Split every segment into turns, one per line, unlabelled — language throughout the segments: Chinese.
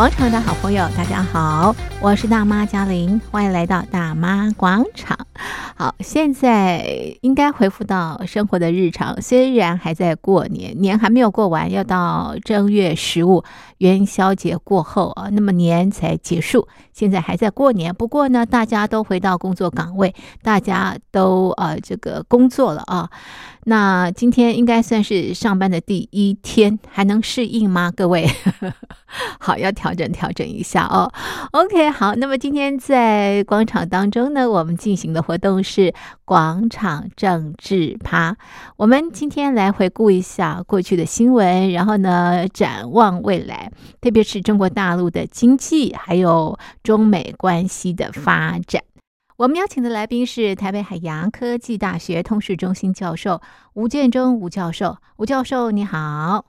广场的好朋友，大家好，我是大妈嘉玲，欢迎来到大妈广场。好，现在应该恢复到生活的日常，虽然还在过年，年还没有过完，要到正月十五元宵节过后啊，那么年才结束，现在还在过年。不过呢，大家都回到工作岗位，大家都呃这个工作了啊。那今天应该算是上班的第一天，还能适应吗？各位，好，要调整调整一下哦。OK，好，那么今天在广场当中呢，我们进行的活动是广场政治趴。我们今天来回顾一下过去的新闻，然后呢，展望未来，特别是中国大陆的经济，还有中美关系的发展。我们邀请的来宾是台北海洋科技大学通识中心教授吴建中吴教授。吴教授，你好。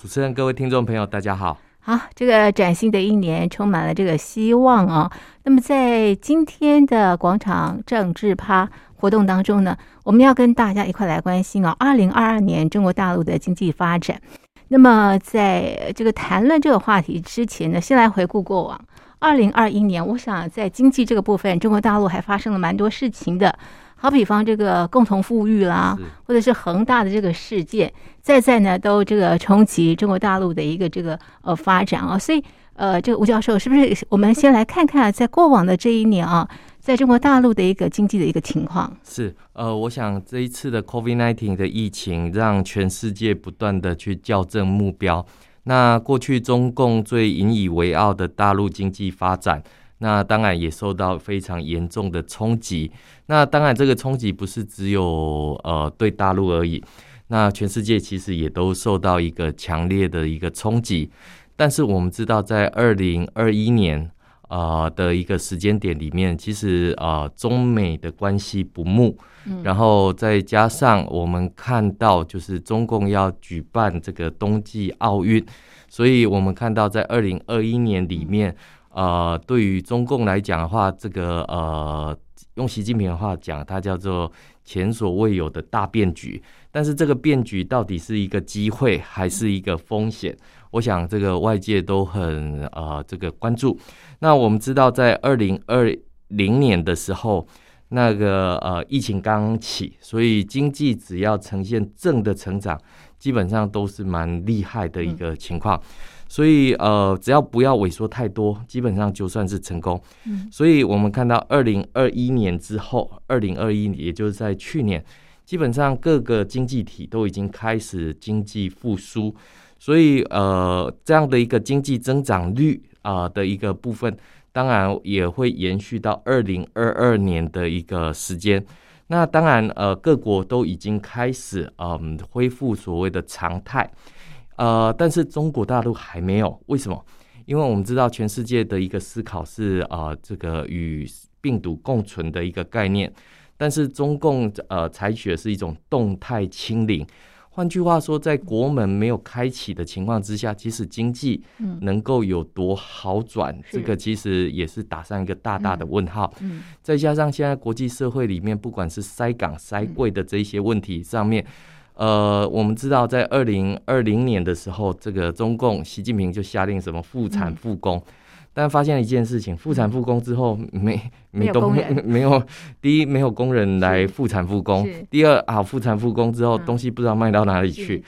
主持人、各位听众朋友，大家好。
好，这个崭新的一年充满了这个希望啊。那么在今天的广场政治趴活动当中呢，我们要跟大家一块来关心啊，二零二二年中国大陆的经济发展。那么在这个谈论这个话题之前呢，先来回顾过往。二零二一年，我想在经济这个部分，中国大陆还发生了蛮多事情的。好比方这个共同富裕啦，或者是恒大的这个事件，再再呢都这个冲击中国大陆的一个这个呃发展啊。所以呃，这个吴教授是不是我们先来看看在过往的这一年啊，在中国大陆的一个经济的一个情况？
是呃，我想这一次的 COVID-19 的疫情，让全世界不断的去校正目标。那过去中共最引以为傲的大陆经济发展，那当然也受到非常严重的冲击。那当然这个冲击不是只有呃对大陆而已，那全世界其实也都受到一个强烈的一个冲击。但是我们知道，在二零二一年呃的一个时间点里面，其实呃中美的关系不睦。然后再加上我们看到，就是中共要举办这个冬季奥运，所以我们看到在二零二一年里面，呃，对于中共来讲的话，这个呃，用习近平的话讲，它叫做前所未有的大变局。但是这个变局到底是一个机会还是一个风险？我想这个外界都很呃这个关注。那我们知道，在二零二零年的时候。那个呃，疫情刚起，所以经济只要呈现正的成长，基本上都是蛮厉害的一个情况。所以呃，只要不要萎缩太多，基本上就算是成功。所以我们看到二零二一年之后，二零二一年也就是在去年，基本上各个经济体都已经开始经济复苏。所以呃，这样的一个经济增长率啊的一个部分。当然也会延续到二零二二年的一个时间。那当然，呃，各国都已经开始嗯恢复所谓的常态，呃，但是中国大陆还没有。为什么？因为我们知道全世界的一个思考是呃这个与病毒共存的一个概念，但是中共呃采取的是一种动态清零。换句话说，在国门没有开启的情况之下，即使经济能够有多好转，嗯、这个其实也是打上一个大大的问号。嗯。嗯、再加上现在国际社会里面，不管是塞港、塞柜的这些问题上面，嗯、呃，我们知道在二零二零年的时候，这个中共习近平就下令什么复产复工。嗯但发现了一件事情，复产复工之后没没工没，没有，第一没有工人来复产复工，第二啊复产复工之后东西不知道卖到哪里去。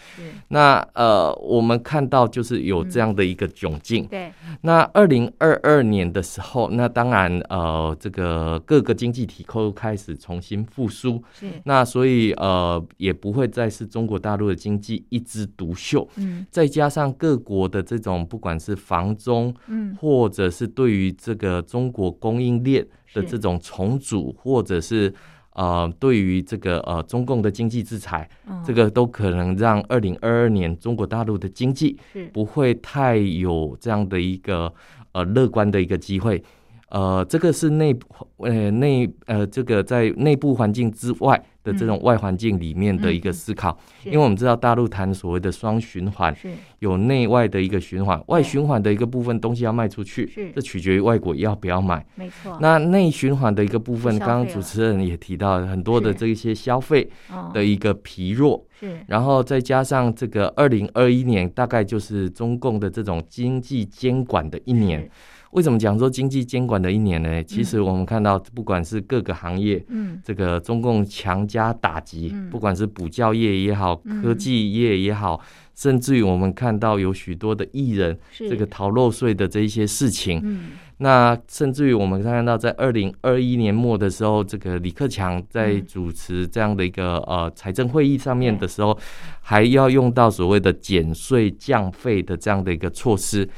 那呃我们看到就是有这样的一个窘境。嗯、对。那二零二二年的时候，那当然呃这个各个经济体都开始重新复苏。是。那所以呃也不会再是中国大陆的经济一枝独秀。嗯。再加上各国的这种不管是房中，或者是对于这个中国供应链的这种重组，或者是呃，对于这个呃中共的经济制裁，这个都可能让二零二二年中国大陆的经济不会太有这样的一个呃乐观的一个机会。呃，这个是内呃内呃这个在内部环境之外的这种外环境里面的一个思考，嗯、因为我们知道大陆谈所谓的双循环，有内外的一个循环，外循环的一个部分东西要卖出去，这取决于外国要不要买，没错。那内循环的一个部分，刚刚主持人也提到很多的这一些消费的一个疲弱，是，然后再加上这个二零二一年大概就是中共的这种经济监管的一年。为什么讲说经济监管的一年呢？其实我们看到，不管是各个行业，嗯，这个中共强加打击，嗯、不管是补教业也好，科技业也好，嗯、甚至于我们看到有许多的艺人，这个逃漏税的这一些事情，嗯，那甚至于我们看到在二零二一年末的时候，这个李克强在主持这样的一个呃财政会议上面的时候，还要用到所谓的减税降费的这样的一个措施。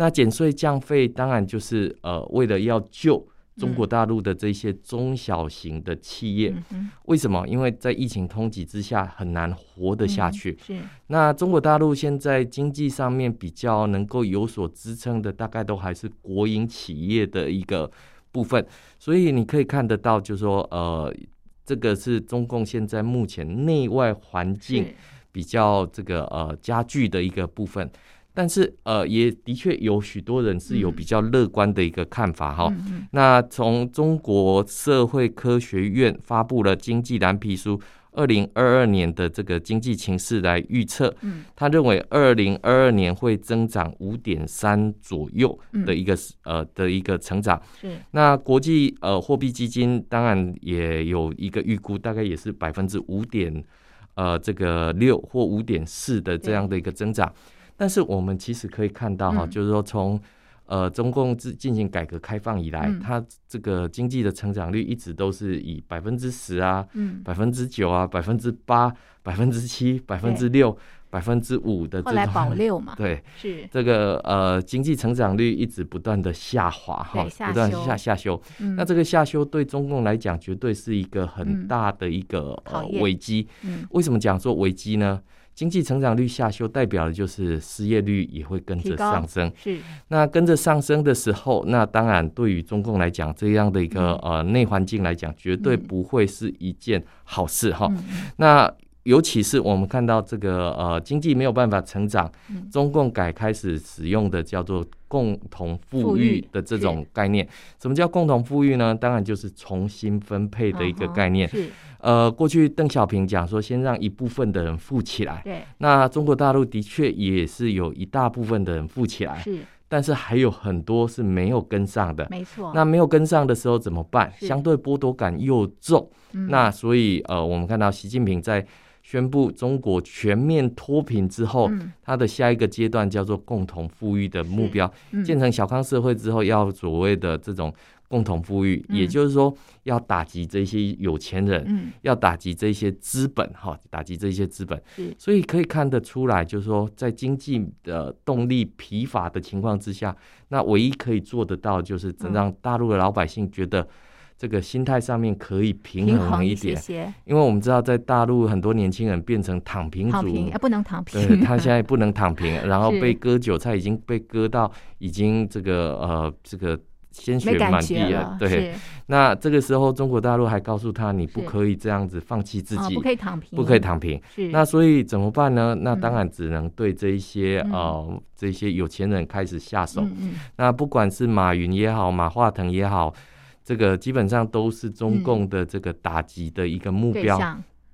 那减税降费当然就是呃，为了要救中国大陆的这些中小型的企业。嗯、为什么？因为在疫情冲击之下很难活得下去。嗯、是。那中国大陆现在经济上面比较能够有所支撑的，大概都还是国营企业的一个部分。所以你可以看得到，就是说呃，这个是中共现在目前内外环境比较这个呃加剧的一个部分。但是，呃，也的确有许多人是有比较乐观的一个看法哈。那从中国社会科学院发布了经济蓝皮书二零二二年的这个经济情势来预测，嗯、他认为二零二二年会增长五点三左右的一个、嗯、呃的一个成长。是。那国际呃货币基金当然也有一个预估，大概也是百分之五点呃这个六或五点四的这样的一个增长。但是我们其实可以看到哈，就是说从呃中共自进行改革开放以来，它这个经济的成长率一直都是以百分之十啊，百分之九啊，百分之八、百分之七、百分之六、百分之五的这种，后来
保六嘛，
对，是。这个呃经济成长率一直不断的下滑哈，不断下下修。那这个下修对中共来讲，绝对是一个很大的一个呃危机。为什么讲说危机呢？经济成长率下修，代表的就是失业率也会跟着上升。是，那跟着上升的时候，那当然对于中共来讲，这样的一个呃内环境来讲，绝对不会是一件好事哈。那尤其是我们看到这个呃经济没有办法成长，中共改开始使用的叫做共同富裕的这种概念。什么叫共同富裕呢？当然就是重新分配的一个概念。是。呃，过去邓小平讲说，先让一部分的人富起来。对。那中国大陆的确也是有一大部分的人富起来。是。但是还有很多是没有跟上的。没错。那没有跟上的时候怎么办？相对剥夺感又重。嗯。那所以呃，我们看到习近平在宣布中国全面脱贫之后，嗯。他的下一个阶段叫做共同富裕的目标。嗯。建成小康社会之后，要所谓的这种。共同富裕，也就是说要打击这些有钱人，嗯、要打击这些资本，哈，打击这些资本。所以可以看得出来，就是说在经济的动力疲乏的情况之下，那唯一可以做得到，就是能让大陆的老百姓觉得这个心态上面可以平衡一点。因为我们知道，在大陆很多年轻人变成躺平族，平
不能躺平，
对，他现在不能躺平，然后被割韭菜，已经被割到已经这个呃这个。鲜血满地了！对，那这个时候中国大陆还告诉他，你不可以这样子放弃自己，不可以躺平，不可以躺平。那所以怎么办呢？那当然只能对这一些呃这些有钱人开始下手。那不管是马云也好，马化腾也好，这个基本上都是中共的这个打击的一个目标，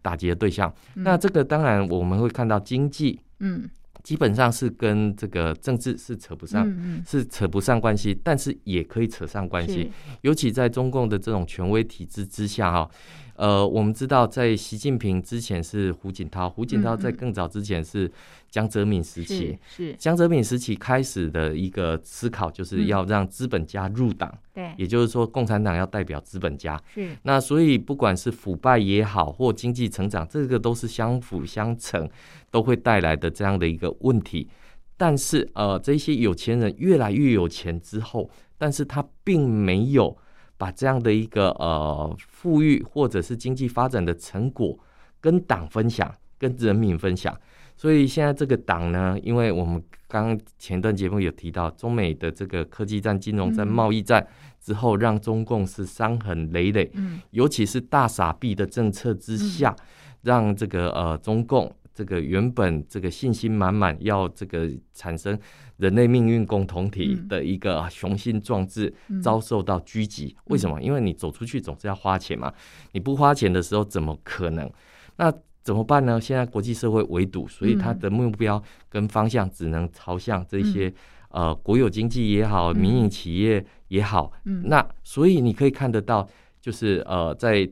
打击的对象。那这个当然我们会看到经济，嗯。基本上是跟这个政治是扯不上，是扯不上关系，但是也可以扯上关系，尤其在中共的这种权威体制之下哈。呃，我们知道，在习近平之前是胡锦涛，胡锦涛在更早之前是江泽民时期，是江泽民时期开始的一个思考，就是要让资本家入党，对，也就是说，共产党要代表资本家，是。那所以不管是腐败也好，或经济成长，这个都是相辅相成，都会带来的这样的一个问题。但是，呃，这些有钱人越来越有钱之后，但是他并没有。把这样的一个呃富裕或者是经济发展的成果跟党分享，跟人民分享，所以现在这个党呢，因为我们刚刚前段节目有提到，中美的这个科技战、金融战、贸易战之后，让中共是伤痕累累。嗯，尤其是大傻逼的政策之下，让这个呃中共。这个原本这个信心满满，要这个产生人类命运共同体的一个雄心壮志，遭受到狙击。为什么？因为你走出去总是要花钱嘛，你不花钱的时候怎么可能？那怎么办呢？现在国际社会围堵，所以它的目标跟方向只能朝向这些呃国有经济也好，民营企业也好。那所以你可以看得到，就是呃在。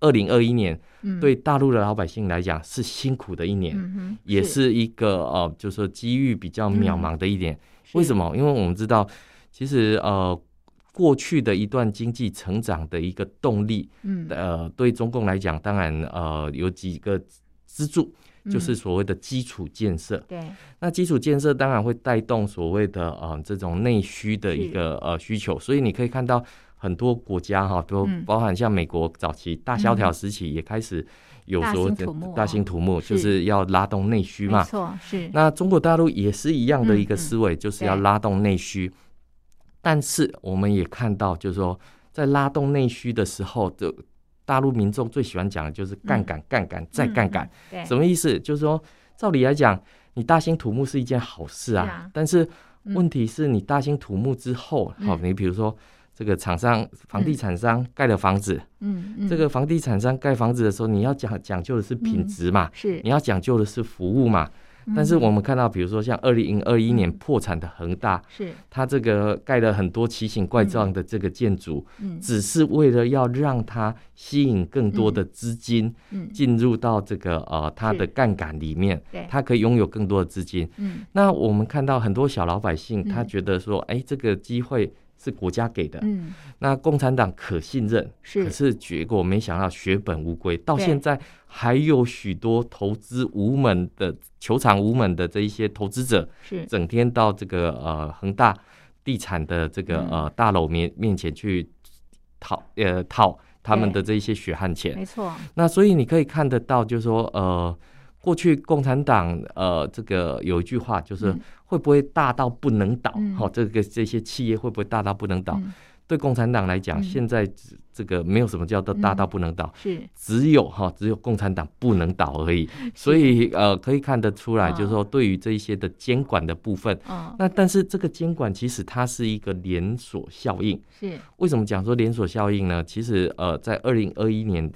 二零二一年，对大陆的老百姓来讲是辛苦的一年，嗯、也是一个呃，就是说机遇比较渺茫的一年。嗯、为什么？因为我们知道，其实呃，过去的一段经济成长的一个动力，嗯，呃，对中共来讲，当然呃有几个支柱，就是所谓的基础建设。对、嗯，那基础建设当然会带动所谓的呃这种内需的一个呃需求，所以你可以看到。很多国家哈，都包含像美国早期大萧条时期，也开始有所谓的大兴土木，就是要拉动内需嘛。错，是。那中国大陆也是一样的一个思维，就是要拉动内需。但是我们也看到，就是说在拉动内需的时候，的大陆民众最喜欢讲的就是杠杆、杠杆再杠杆。什么意思？就是说，照理来讲，你大兴土木是一件好事啊。但是问题是你大兴土木之后，好，你比如说。这个厂商、房地产商盖的房子，嗯，嗯，这个房地产商盖房子的时候，你要讲讲究的是品质嘛，是，你要讲究的是服务嘛。但是我们看到，比如说像二零二一年破产的恒大，是，它这个盖了很多奇形怪状的这个建筑，嗯，只是为了要让它吸引更多的资金，进入到这个呃它的杠杆里面，对，它可以拥有更多的资金。嗯，那我们看到很多小老百姓，他觉得说，哎，这个机会。是国家给的，嗯，那共产党可信任，是，可是结果没想到血本无归，到现在还有许多投资无门的、求偿无门的这一些投资者，是。整天到这个呃恒大地产的这个呃大楼面面前去讨呃讨他们的这一些血汗钱，没错。那所以你可以看得到，就是说呃。过去共产党呃，这个有一句话就是会不会大到不能倒？好、嗯，这个这些企业会不会大到不能倒？嗯、对共产党来讲，嗯、现在这个没有什么叫做大到不能倒，是、嗯、只有哈，只有共产党不能倒而已。所以呃，可以看得出来，就是说对于这一些的监管的部分，哦、那但是这个监管其实它是一个连锁效应。是为什么讲说连锁效应呢？其实呃，在二零二一年。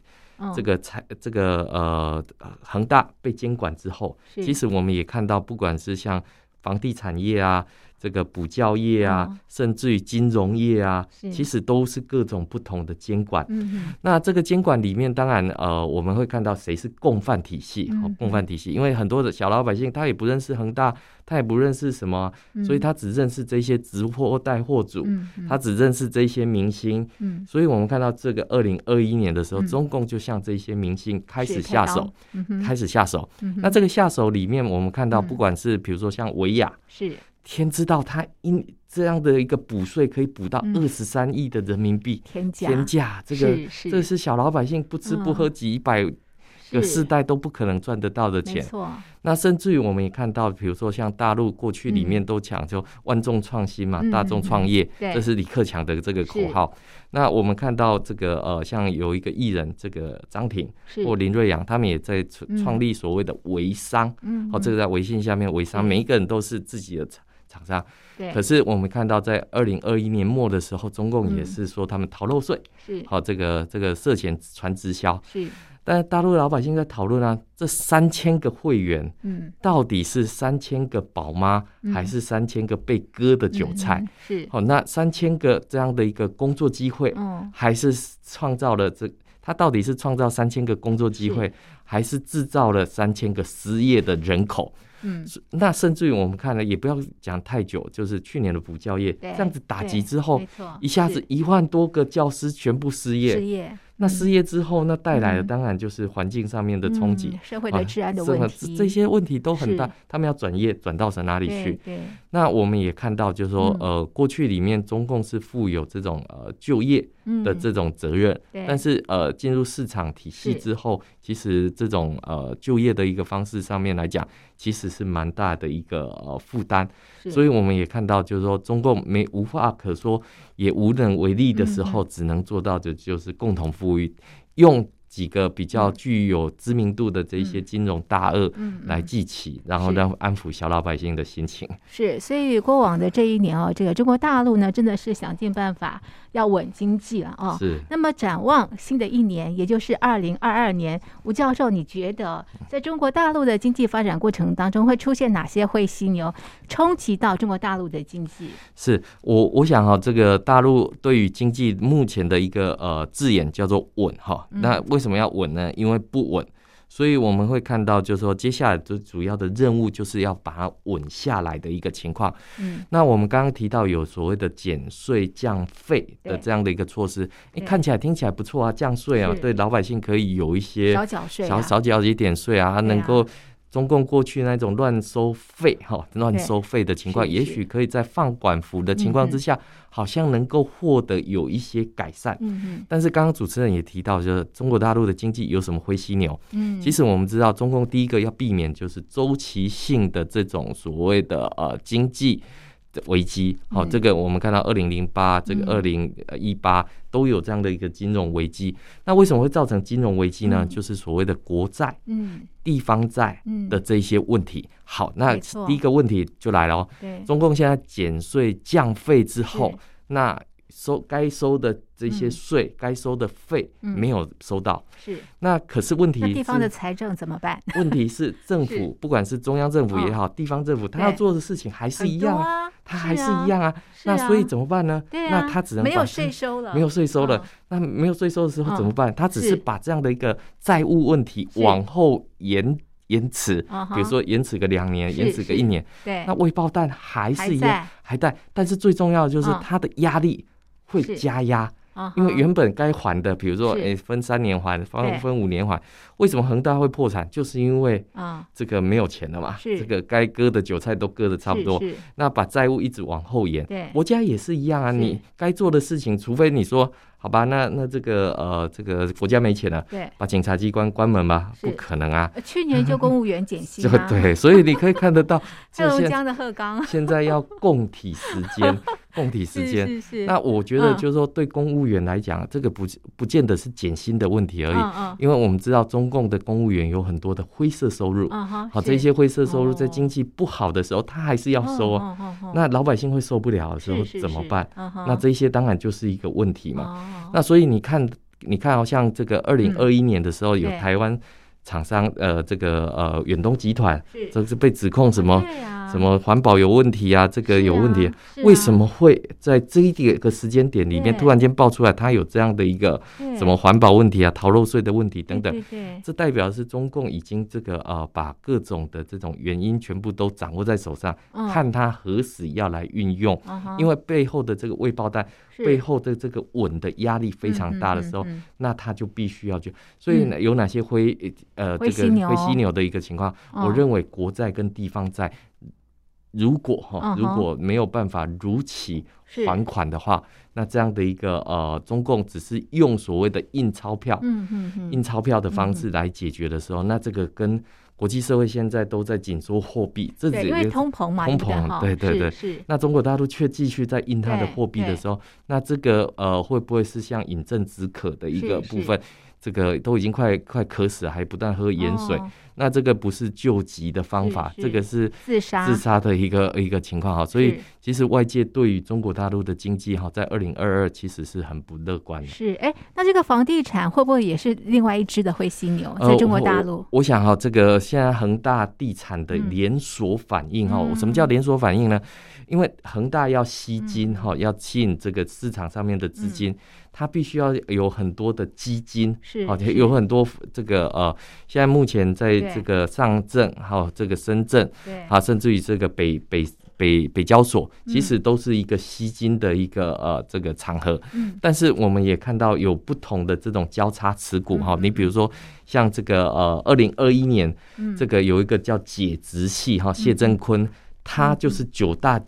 这个财这个呃恒大被监管之后，其实我们也看到，不管是像房地产业啊。这个补教业啊，哦、甚至于金融业啊，其实都是各种不同的监管。嗯、那这个监管里面，当然呃，我们会看到谁是共犯体系，共犯体系，因为很多的小老百姓他也不认识恒大，他也不认识什么，嗯、所以他只认识这些直货带货主，嗯、他只认识这些明星。嗯、所以我们看到这个二零二一年的时候，嗯、中共就向这些明星开始下手，嗯、开始下手。嗯、那这个下手里面，我们看到不管是比如说像维亚，是。天知道，他因这样的一个补税可以补到二十三亿的人民币，天价，天价，这个这是小老百姓不吃不喝几百个世代都不可能赚得到的钱。那甚至于我们也看到，比如说像大陆过去里面都讲究万众创新嘛，大众创业，这是李克强的这个口号。那我们看到这个呃，像有一个艺人，这个张挺或林瑞阳，他们也在创创立所谓的微商，嗯哦，这个在微信下面微商，每一个人都是自己的。厂商，对，可是我们看到在二零二一年末的时候，中共也是说他们逃漏税，是好这个这个涉嫌传直销，是。但是大陆老百姓在讨论啊，这三千个会员，嗯，到底是三千个宝妈，还是三千个被割的韭菜？是。好，那三千个这样的一个工作机会，还是创造了这？他到底是创造三千个工作机会，还是制造了三千个失业的人口？嗯，那甚至于我们看了，也不要讲太久，就是去年的补教业这样子打击之后，一下子一万多个教师全部失业。失业。那失业之后，那带来的当然就是环境上面的冲击，
社会的治安的问题，
这些问题都很大。他们要转业转到哪里去？
对。
那我们也看到，就是说，呃，过去里面中共是负有这种呃就业的这种责任，但是呃进入市场体系之后，其实这种呃就业的一个方式上面来讲，其实是蛮大的一个呃负担。所以我们也看到，就是说中共没无话可说，也无能为力的时候，只能做到的就是共同富裕，用。几个比较具有知名度的这些金融大鳄来记起，然后让安抚小老百姓的心情。
是，所以过往的这一年哦，这个中国大陆呢，真的是想尽办法要稳经济了哦。
是。
那么展望新的一年，也就是二零二二年，吴教授，你觉得在中国大陆的经济发展过程当中，会出现哪些会犀牛，冲击到中国大陆的经济？
是我我想哈，这个大陆对于经济目前的一个呃字眼叫做稳哈，那为什么要稳呢？因为不稳，所以我们会看到，就是说接下来最主要的任务就是要把它稳下来的一个情况。嗯，那我们刚刚提到有所谓的减税降费的这样的一个措施，哎，看起来听起来不错啊，降税啊，对老百姓可以有一些
少缴税，
少少缴一点税啊，能够。中共过去那种乱收费、哈乱收费的情况，也许可以在放管服的情况之下，好像能够获得有一些改善。嗯，但是刚刚主持人也提到，就是中国大陆的经济有什么灰犀牛？嗯，其实我们知道，中共第一个要避免就是周期性的这种所谓的呃经济。危机，好，这个我们看到二零零八，这个二零一八都有这样的一个金融危机。那为什么会造成金融危机呢？就是所谓的国债、嗯，地方债的这些问题。好，那第一个问题就来了哦。中共现在减税降费之后，那收该收的这些税，该、嗯、收的费没有收到，是。那可是问题是，
地方的财政怎么办？
问题是政府不管是中央政府也好，地方政府，他要做的事情还是一样啊，他还是一样啊。那所以怎么办呢？那他只能
没有税收了，
没有税收了。那没有税收的时候怎么办？他只是把这样的一个债务问题往后延延迟，比如说延迟个两年，延迟个一年。对，那未爆弹还是一样还在，但是最重要的就是他的压力。会加压，因为原本该还的，比如说，哎，分三年还，分分五年还，为什么恒大会破产？就是因为啊，这个没有钱了嘛，这个该割的韭菜都割的差不多，那把债务一直往后延。国家也是一样啊，你该做的事情，除非你说。好吧，那那这个呃，这个国家没钱了，对，把检察机关关门吧，不可能啊。
去年就公务员减薪，
对，所以你可以看得到，
黑龙江的鹤岗
现在要供体时间，供体时间。是是。那我觉得就是说，对公务员来讲，这个不不见得是减薪的问题而已，因为我们知道中共的公务员有很多的灰色收入，好，这些灰色收入在经济不好的时候，他还是要收啊。那老百姓会受不了的时候怎么办？那这些当然就是一个问题嘛。那所以你看，你看，好像这个二零二一年的时候，有台湾厂商，呃，这个呃远东集团，这是被指控什么？什么环保有问题啊？这个有问题，为什么会在这一点个时间点里面突然间爆出来，它有这样的一个什么环保问题啊、逃漏税的问题等等？这代表是中共已经这个呃把各种的这种原因全部都掌握在手上，看他何时要来运用，因为背后的这个未爆弹，背后的这个稳的压力非常大的时候，那他就必须要去。所以呢，有哪些灰呃这个灰犀牛。的一个情况？我认为国债跟地方债。如果哈，如果没有办法如期还款的话，那这样的一个呃，中共只是用所谓的印钞票，印钞票的方式来解决的时候，那这个跟国际社会现在都在紧缩货币，这是因为
通膨嘛，
通膨，对对对，那中国大陆却继续在印它的货币的时候，那这个呃，会不会是像饮鸩止渴的一个部分？这个都已经快快渴死了，还不断喝盐水。那这个不是救急的方法，这个是自杀自杀的一个一个情况哈。所以其实外界对于中国大陆的经济哈，在二零二二其实是很不乐观的。
是哎，那这个房地产会不会也是另外一只的灰犀牛？在中国大陆，
我，我想哈，这个现在恒大地产的连锁反应哈，什么叫连锁反应呢？因为恒大要吸金哈，要吸引这个市场上面的资金。它必须要有很多的基金，是，好，有很多这个呃，现在目前在这个上证，还有这个深圳，啊，甚至于这个北北北北交所，其实都是一个吸金的一个呃这个场合。
嗯，
但是我们也看到有不同的这种交叉持股哈，你比如说像这个呃二零二一年，这个有一个叫解直系哈，谢振坤，他就是九大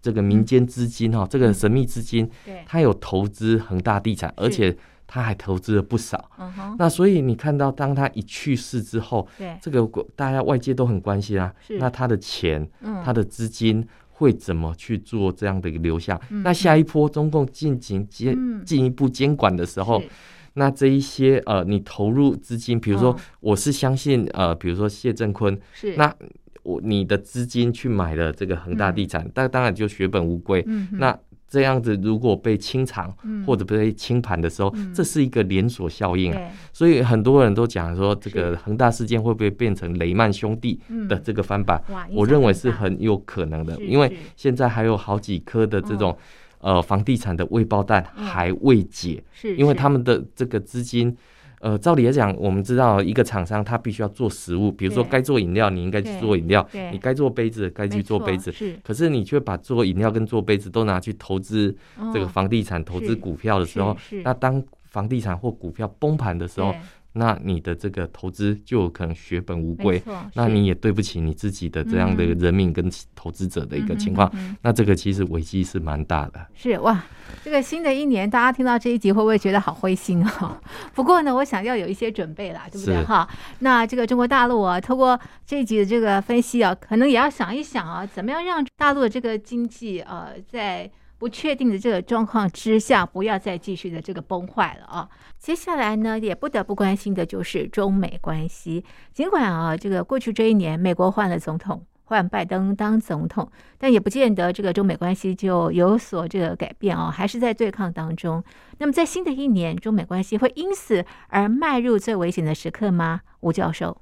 这个民间资金哈，这个神秘资金，他有投资恒大地产，而且。他还投资了不少，那所以你看到，当他一去世之后，
对。
这个大家外界都很关心啊。
是，
那他的钱，
嗯，
他的资金会怎么去做这样的一个流向？
嗯、
那下一波中共进行监进一步监管的时候，嗯、那这一些呃，你投入资金，比如说我是相信呃，比如说谢振坤，
是，
那我你的资金去买了这个恒大地产，但、嗯、当然就血本无归，
嗯，
那。这样子，如果被清场或者被清盘的时候，这是一个连锁效应啊。所以很多人都讲说，这个恒大事件会不会变成雷曼兄弟的这个翻版？我认为是很有可能的，因为现在还有好几颗的这种呃房地产的未爆弹还未解，是因为他们的这个资金。呃，照理来讲，我们知道一个厂商他必须要做食物，比如说该做饮料，你应该去做饮料；你该做杯子，该去做杯子。是，可是你却把做饮料跟做杯子都拿去投资这个房地产、投资股票的时候，那当房地产或股票崩盘的时候。那你的这个投资就有可能血本无归，那你也对不起你自己的这样的人民跟投资者的一个情况。嗯、那这个其实危机是蛮大的。
是哇，这个新的一年，大家听到这一集会不会觉得好灰心啊？不过呢，我想要有一些准备啦，对不对哈？那这个中国大陆啊，透过这一集的这个分析啊，可能也要想一想啊，怎么样让大陆的这个经济呃在。不确定的这个状况之下，不要再继续的这个崩坏了啊！接下来呢，也不得不关心的就是中美关系。尽管啊，这个过去这一年，美国换了总统，换拜登当总统，但也不见得这个中美关系就有所这个改变啊，还是在对抗当中。那么，在新的一年，中美关系会因此而迈入最危险的时刻吗？吴教授。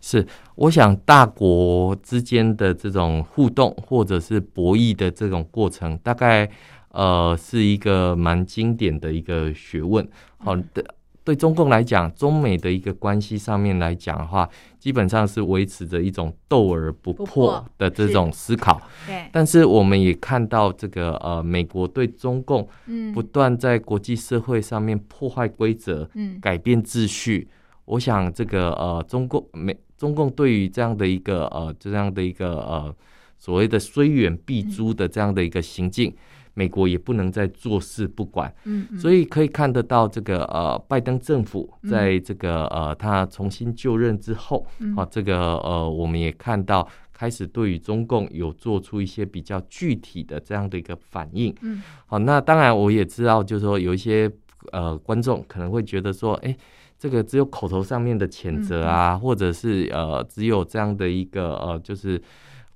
是，我想大国之间的这种互动或者是博弈的这种过程，大概呃是一个蛮经典的一个学问。好的，对中共来讲，中美的一个关系上面来讲的话，基本上是维持着一种斗而不破的这种思考。
对，
但是我们也看到这个呃，美国对中共不断在国际社会上面破坏规则，嗯，改变秩序。我想，这个呃，中共美中共对于这样的一个呃，这样的一个呃，所谓的虽远必诛的这样的一个行径，美国也不能再坐视不管。嗯，所以可以看得到，这个呃，拜登政府在这个呃，他重新就任之后，啊，这个呃，我们也看到开始对于中共有做出一些比较具体的这样的一个反应。嗯，好，那当然我也知道，就是说有一些呃观众可能会觉得说，哎。这个只有口头上面的谴责啊，或者是呃，只有这样的一个呃，就是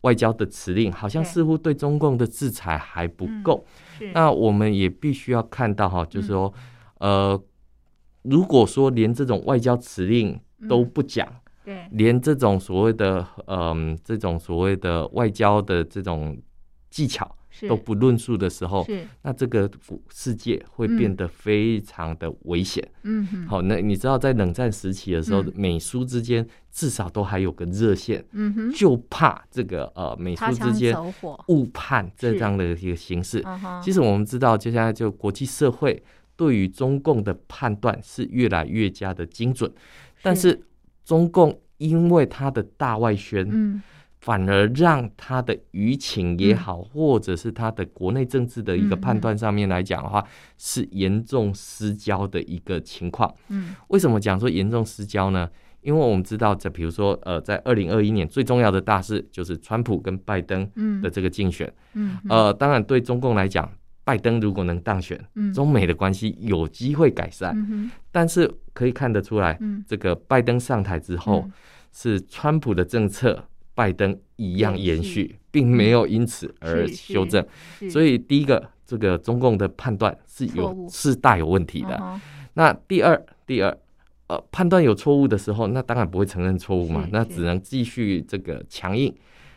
外交的辞令，好像似乎对中共的制裁还不够。那我们也必须要看到哈，就是说，呃，如果说连这种外交辞令都不讲，对，连这种所谓的嗯，这种所谓的外交的这种技巧。都不论述的时候，那这个世界会变得非常的危险。嗯哼，好，那你知道在冷战时期的时候，美苏之间至少都还有个热线，嗯哼，就怕这个呃美苏之间误判这样的一个形式。其实我们知道，接下来就国际社会对于中共的判断是越来越加的精准，但是中共因为它的大外宣，嗯。反而让他的舆情也好，嗯、或者是他的国内政治的一个判断上面来讲的话，嗯、是严重失焦的一个情况。嗯，为什么讲说严重失焦呢？因为我们知道，在比如说，呃，在二零二一年最重要的大事就是川普跟拜登的这个竞选。嗯，呃，当然对中共来讲，拜登如果能当选，嗯、中美的关系有机会改善。嗯、但是可以看得出来，嗯、这个拜登上台之后，嗯、是川普的政策。拜登一样延续，并没有因此而修正，所以第一个，这个中共的判断是有是大有问题的。那第二，第二，呃，判断有错误的时候，那当然不会承认错误嘛，那只能继续这个强硬。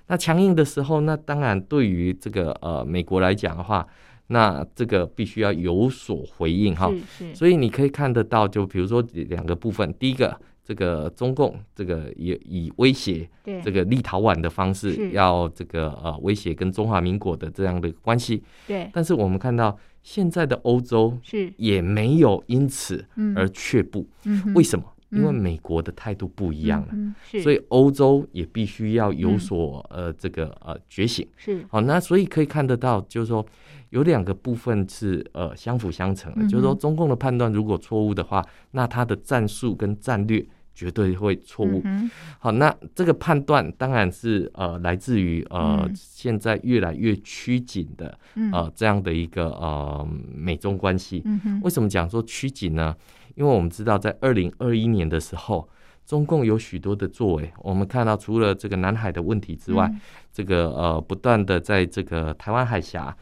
那强硬的时候，那当然对于这个呃美国来讲的话，那这个必须要有所回应哈。所以你可以看得到，就比如说两个部分，第一个。这个中共这个也以威胁这个立陶宛的方式，要这个呃威胁跟中华民国的这样的关系。
对，
但是我们看到现在的欧洲是。也没有因此而却步。嗯为什么？因为美国的态度不一样了，
嗯嗯、
所以欧洲也必须要有所、嗯、呃这个呃觉醒。
是。
好，那所以可以看得到，就是说有两个部分是呃相辅相成的，嗯、就是说中共的判断如果错误的话，那他的战术跟战略绝对会错误。
嗯、
好，那这个判断当然是呃来自于呃、嗯、现在越来越趋紧的呃这样的一个呃美中关系。
嗯、
为什么讲说趋紧呢？因为我们知道，在二零二一年的时候，中共有许多的作为。我们看到，除了这个南海的问题之外，嗯、这个呃，不断的在这个台湾海峡，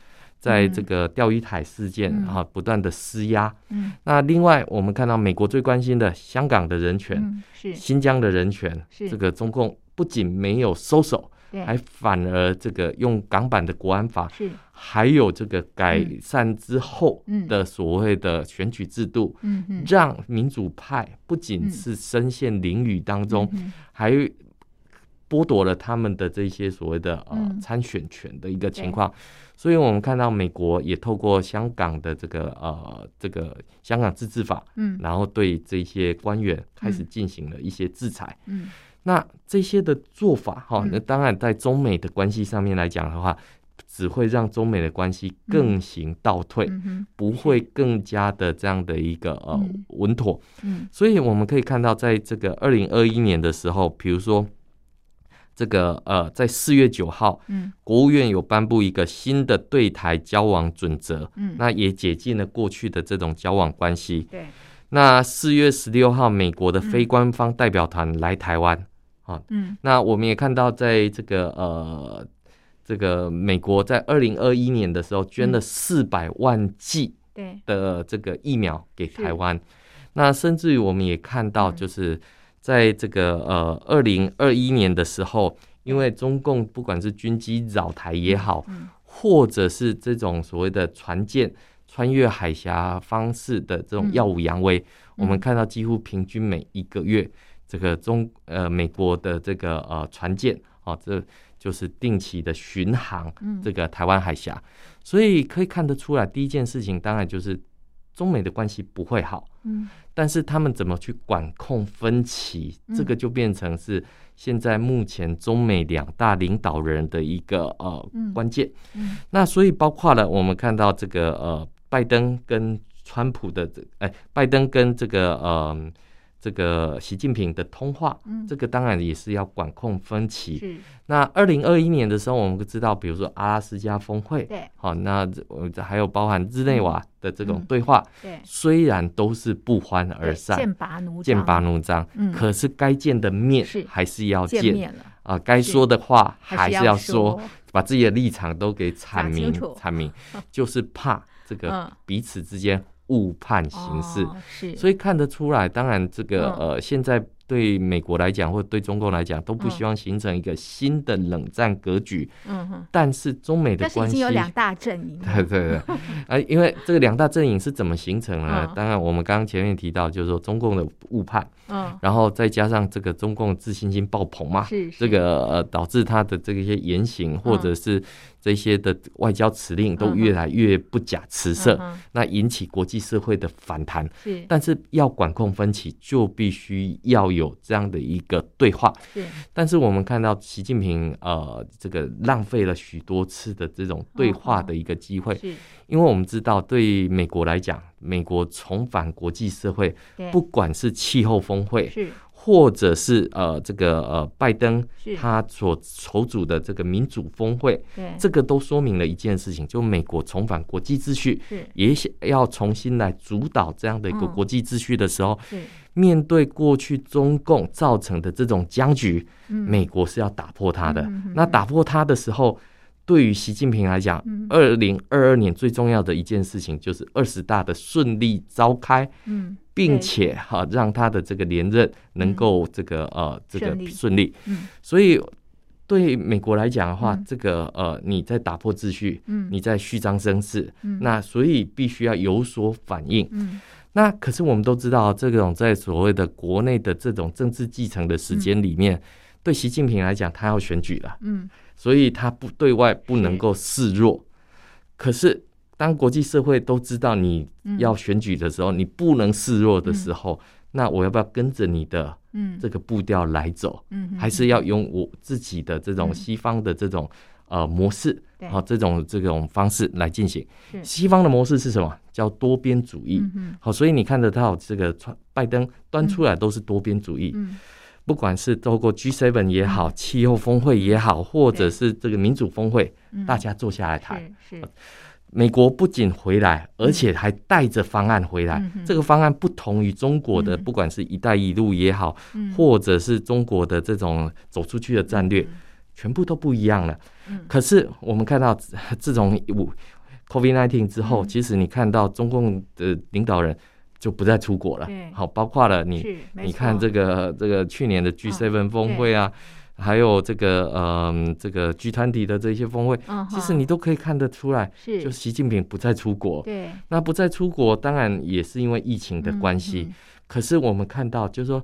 在这个钓鱼台事件啊，嗯、不断的施压。
嗯。
那另外，我们看到美国最关心的香港的人权，
嗯、是。
新疆的人权，
是。
这个中共不仅没有收手。还反而这个用港版的国安法，
是。
还有这个改善之后的所谓的选举制度，
嗯嗯，
让民主派不仅是深陷囹圄当中，还剥夺了他们的这些所谓的呃参选权的一个情况。所以我们看到美国也透过香港的这个呃这个香港自治法，
嗯，
然后对这些官员开始进行了一些制裁，
嗯。
那这些的做法，哈，那当然在中美的关系上面来讲的话，只会让中美的关系更行倒退，不会更加的这样的一个呃稳妥。所以我们可以看到，在这个二零二一年的时候，比如说这个呃，在四月九号，嗯。国务院有颁布一个新的对台交往准则，嗯。那也解禁了过去的这种交往关系。
对，
那四月十六号，美国的非官方代表团来台湾。啊，
嗯，
那我们也看到，在这个呃，这个美国在二零二一年的时候捐了四百万剂对。的这个疫苗给台湾，那甚至于我们也看到，就是在这个呃二零二一年的时候，因为中共不管是军机扰台也好，或者是这种所谓的船舰穿越海峡方式的这种耀武扬威，我们看到几乎平均每一个月。这个中呃美国的这个呃船舰啊，这就是定期的巡航这个台湾海峡，所以可以看得出来，第一件事情当然就是中美的关系不会好，
嗯，
但是他们怎么去管控分歧，这个就变成是现在目前中美两大领导人的一个呃关键，
嗯，
那所以包括了我们看到这个呃拜登跟川普的这哎拜登跟这个呃。这个习近平的通话，嗯，这个当然也是要管控分歧。那二零二一年的时候，我们知道，比如说阿拉斯加峰会，
对，
好，那我还有包含日内瓦的这种对话，
对，
虽然都是不欢而散，
剑拔弩
剑拔弩张，嗯，可是该见的面还是要见，啊，该说的话还是要说，把自己的立场都给阐明阐明，就是怕这个彼此之间。误判形式，
哦、是，
所以看得出来。当然，这个、嗯、呃，现在对美国来讲，或者对中共来讲，都不希望形成一个新的冷战格局。
嗯哼。
但是中美的关系，已经
有两大阵营。
对对对。啊，因为这个两大阵营是怎么形成呢？嗯、当然，我们刚刚前面提到，就是说中共的误判。
嗯。
然后再加上这个中共自信心爆棚嘛，
是，是
这个呃，导致他的这个一些言行或者是。这些的外交辞令都越来越不假辞色，那引起国际社会的反弹。
是，
但是要管控分歧，就必须要有这样的一个对话。
是，
但是我们看到习近平呃，这个浪费了许多次的这种对话的一个机会。
是，
因为我们知道，对美国来讲，美国重返国际社会，不管是气候峰会，
是。
或者是呃，这个呃，拜登他所筹组的这个民主峰会，这个都说明了一件事情，就美国重返国际秩序，也想要重新来主导这样的一个国际秩序的时候，面对过去中共造成的这种僵局，美国是要打破它的。那打破它的时候，对于习近平来讲，二零二二年最重要的一件事情就是二十大的顺利召开。并且哈，让他的这个连任能够这个呃这个顺利，嗯。所以对美国来讲的话，这个呃你在打破秩序，嗯。你在虚张声势，嗯。那所以必须要有所反应。嗯。那可是我们都知道，这种在所谓的国内的这种政治继承的时间里面，嗯、对习近平来讲，他要选举了，嗯，所以他不对外不能够示弱。是可是当国际社会都知道你要选举的时候，嗯、你不能示弱的时候，嗯、那我要不要跟着你的这个步调来走？嗯，还是要用我自己的这种西方的这种。呃，模式好，这种这种方式来进行。西方的模式是什么？叫多边主义。好，所以你看得到这个拜登端出来都是多边主义。不管是透过 G7 也好，气候峰会也好，或者是这个民主峰会，大家坐下来谈。美国不仅回来，而且还带着方案回来。这个方案不同于中国的，不管是一带一路也好，或者是中国的这种走出去的战略。全部都不一样了。可是我们看到自从 COVID-19 之后，其实你看到中共的领导人就不再出国了。好，包括了你，你看这个这个去年的 G7 峰会啊，还有这个嗯这个 G20 的这些峰会，其实你都可以看得出来，就习近平不再出国。对，那不再出国，当然也是因为疫情的关系。可是我们看到，就是说。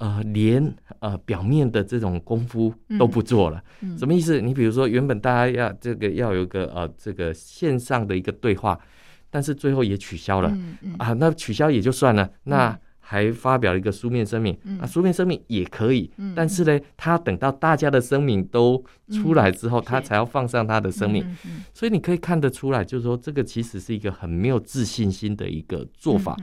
呃，连呃表面的这种功夫都不做了，嗯嗯、什么意思？你比如说，原本大家要这个要有一个呃这个线上的一个对话，但是最后也取消了，嗯嗯、啊，那取消也就算了，那。还发表了一个书面声明，啊，书面声明也可以，但是呢，他等到大家的声明都出来之后，他才要放上他的声明，所以你可以看得出来，就是说这个其实是一个很没有自信心的一个做法。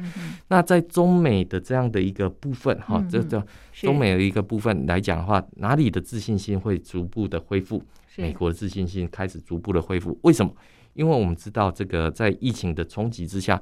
那在中美的这样的一个部分，哈，这这中美的一个部分来讲的话，哪里的自信心会逐步的恢复？美国的自信心开始逐步的恢复，为什么？因为我们知道，这个在疫情的冲击之下。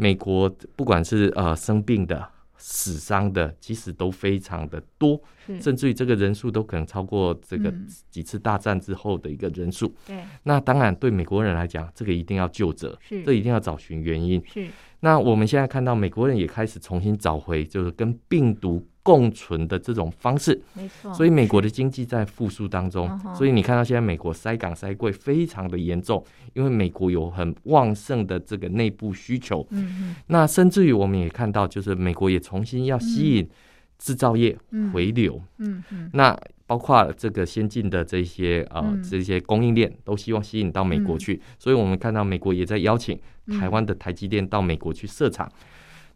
美国不管是呃生病的、死伤的，其实都非常的多，甚至于这个人数都可能超过这个几次大战之后的一个人数。对、嗯，那当然对美国人来讲，这个一定要就责，是这一定要找寻原因。是，那我们现在看到美国人也开始重新找回，就是跟病毒。共存的这种方式，没错，所以美国的经济在复苏当中，所以你看到现在美国塞港塞柜非常的严重，因为美国有很旺盛的这个内部需求，嗯，那甚至于我们也看到，就是美国也重新要吸引制造业回流，嗯。嗯，那包括这个先进的这些呃这些供应链都希望吸引到美国去，所以我们看到美国也在邀请台湾的台积电到美国去设厂，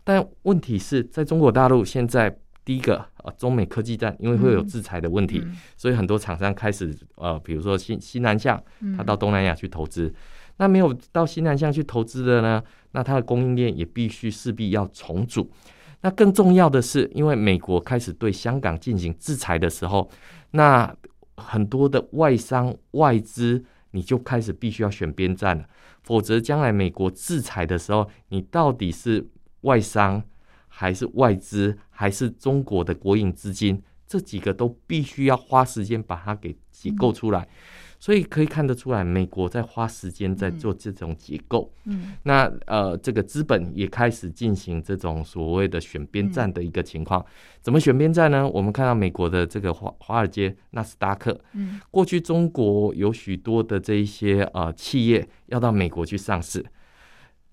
但问题是在中国大陆现在。第一个，呃，中美科技战，因为会有制裁的问题，所以很多厂商开始，呃，比如说新西南向，他到东南亚去投资。嗯、那没有到西南向去投资的呢，那它的供应链也必须势必要重组。那更重要的是，因为美国开始对香港进行制裁的时候，那很多的外商外资，你就开始必须要选边站了，否则将来美国制裁的时候，你到底是外商？还是外资，还是中国的国营资金，这几个都必须要花时间把它给结构出来。嗯、所以可以看得出来，美国在花时间在做这种结构。嗯，那呃，这个资本也开始进行这种所谓的选边站的一个情况。嗯、怎么选边站呢？我们看到美国的这个华华尔街纳斯达克，嗯，过去中国有许多的这一些呃企业要到美国去上市，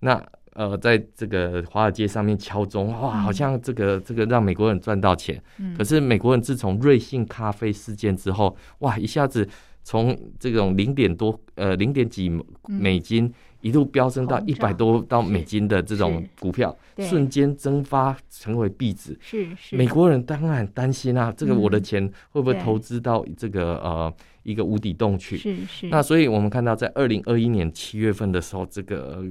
那。呃，在这个华尔街上面敲钟，哇，好像这个这个让美国人赚到钱。嗯、可是美国人自从瑞幸咖啡事件之后，哇，一下子从这种零点多呃零点几美金、嗯、一路飙升到一百多到美金的这种股票，瞬间蒸发成为壁纸。是是，美国人当然担心啊，这个我的钱会不会投资到这个呃一个无底洞去？是是。那所以我们看到，在二零二一年七月份的时候，这个。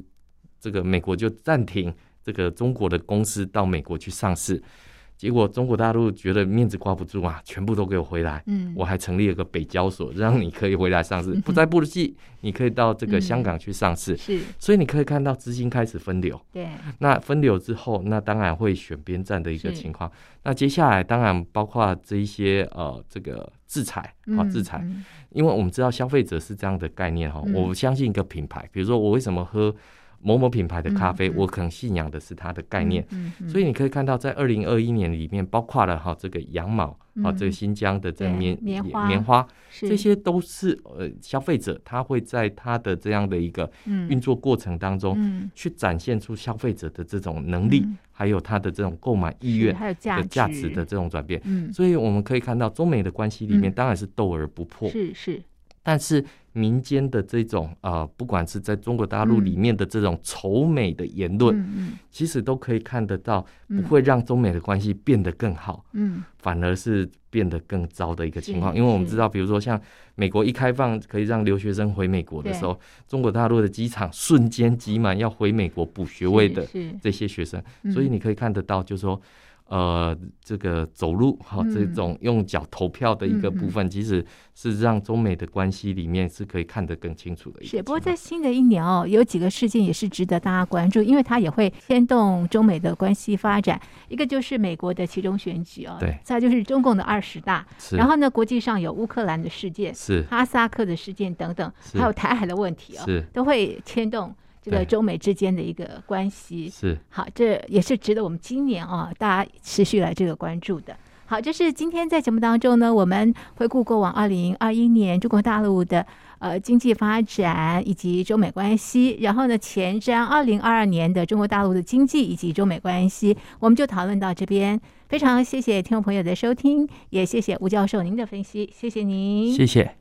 这个美国就暂停这个中国的公司到美国去上市，结果中国大陆觉得面子挂不住啊，全部都给我回来。嗯，我还成立了个北交所，让你可以回来上市，不再不济，你可以到这个香港去上市。是，所以你可以看到资金开始分流。对，那分流之后，那当然会选边站的一个情况。那接下来当然包括这一些呃这个制裁啊制裁，因为我们知道消费者是这样的概念哈，我相信一个品牌，比如说我为什么喝。某某品牌的咖啡，我可能信仰的是它的概念。
嗯
所以你可以看到，在二零二一年里面，包括了哈这个羊毛，
嗯、
啊这个新疆的这个棉
棉花，
棉花这些都是呃消费者他会在他的这样的一个运作过程当中，
嗯、
去展现出消费者的这种能力，
嗯、
还有他的这种购买意愿，
还有价
的价值的这种转变。
嗯，
所以我们可以看到，中美的关系里面当然是斗而不破。
嗯、是。是。
但是民间的这种呃，不管是在中国大陆里面的这种仇美的言
论，
其实都可以看得到，不会让中美的关系变得更好，
嗯，
反而是变得更糟的一个情况。因为我们知道，比如说像美国一开放可以让留学生回美国的时候，中国大陆的机场瞬间挤满要回美国补学位的这些学生，所以你可以看得到，就是说。呃，这个走路哈，这种用脚投票的一个部分，嗯、其实是让中美的关系里面是可以看得更清楚的一
不过在新的一年哦，有几个事件也是值得大家关注，因为它也会牵动中美的关系发展。一个就是美国的其中选举哦，
对，
再就是中共的二十大，
是。
然后呢，国际上有乌克兰的事件，
是。
哈萨克的事件等等，还有台海的问题哦，
是。
都会牵动。这个中美之间的一个关系
是
好，这也是值得我们今年啊，大家持续来这个关注的。好，这是今天在节目当中呢，我们回顾过往二零二一年中国大陆的呃经济发展以及中美关系，然后呢前瞻二零二二年的中国大陆的经济以及中美关系，我们就讨论到这边。非常谢谢听众朋友的收听，也谢谢吴教授您的分析，谢谢您，
谢谢。